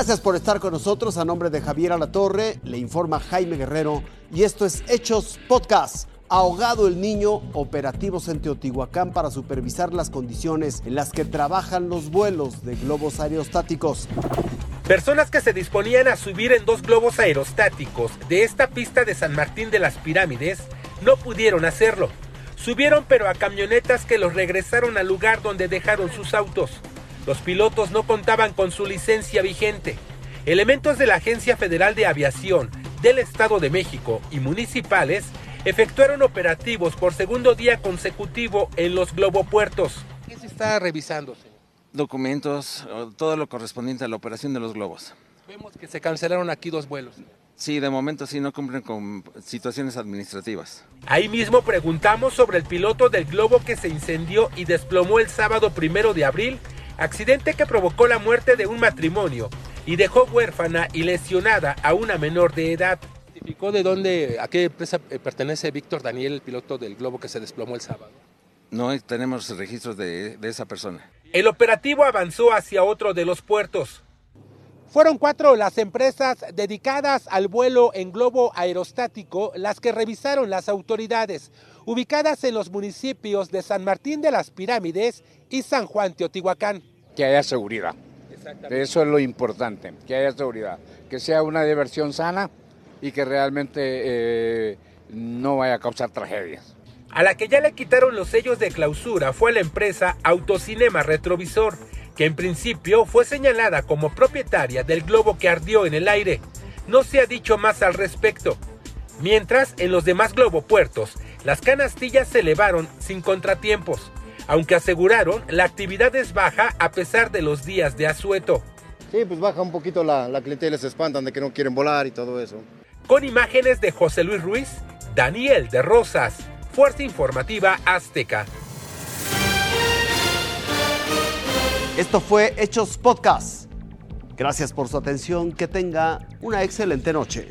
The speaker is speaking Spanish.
Gracias por estar con nosotros. A nombre de Javier Alatorre, le informa Jaime Guerrero y esto es Hechos Podcast. Ahogado el niño, operativos en Teotihuacán para supervisar las condiciones en las que trabajan los vuelos de globos aerostáticos. Personas que se disponían a subir en dos globos aerostáticos de esta pista de San Martín de las Pirámides no pudieron hacerlo. Subieron pero a camionetas que los regresaron al lugar donde dejaron sus autos. Los pilotos no contaban con su licencia vigente. Elementos de la Agencia Federal de Aviación del Estado de México y municipales efectuaron operativos por segundo día consecutivo en los globopuertos. ¿Qué se está revisando, señor? Documentos, todo lo correspondiente a la operación de los globos. Vemos que se cancelaron aquí dos vuelos. Sí, de momento sí no cumplen con situaciones administrativas. Ahí mismo preguntamos sobre el piloto del globo que se incendió y desplomó el sábado primero de abril accidente que provocó la muerte de un matrimonio y dejó huérfana y lesionada a una menor de edad. ¿Identificó de dónde, a qué empresa eh, pertenece Víctor Daniel, el piloto del globo que se desplomó el sábado? No tenemos registros de, de esa persona. El operativo avanzó hacia otro de los puertos. Fueron cuatro las empresas dedicadas al vuelo en globo aerostático las que revisaron las autoridades, ubicadas en los municipios de San Martín de las Pirámides y San Juan Teotihuacán. Que haya seguridad. Eso es lo importante, que haya seguridad. Que sea una diversión sana y que realmente eh, no vaya a causar tragedias. A la que ya le quitaron los sellos de clausura fue la empresa Autocinema Retrovisor, que en principio fue señalada como propietaria del globo que ardió en el aire. No se ha dicho más al respecto. Mientras, en los demás globopuertos, las canastillas se elevaron sin contratiempos aunque aseguraron la actividad es baja a pesar de los días de asueto. Sí, pues baja un poquito la, la clientela, se espantan de que no quieren volar y todo eso. Con imágenes de José Luis Ruiz, Daniel de Rosas, Fuerza Informativa Azteca. Esto fue Hechos Podcast. Gracias por su atención, que tenga una excelente noche.